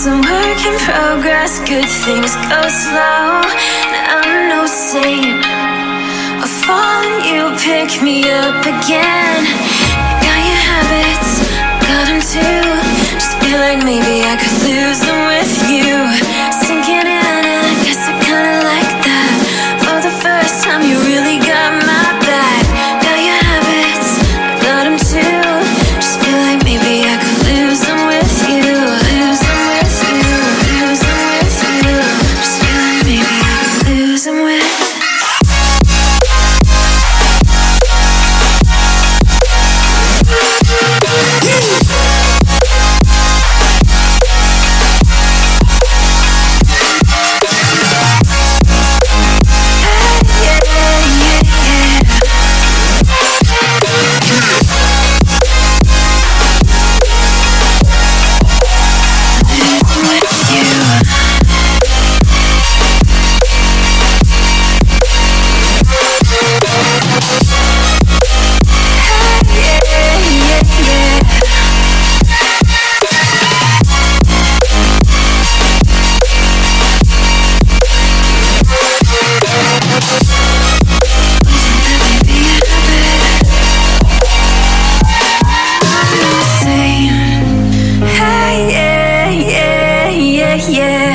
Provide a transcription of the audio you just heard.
It's a work in progress, good things go slow. I'm no saint. I fall and you pick me up again. yeah.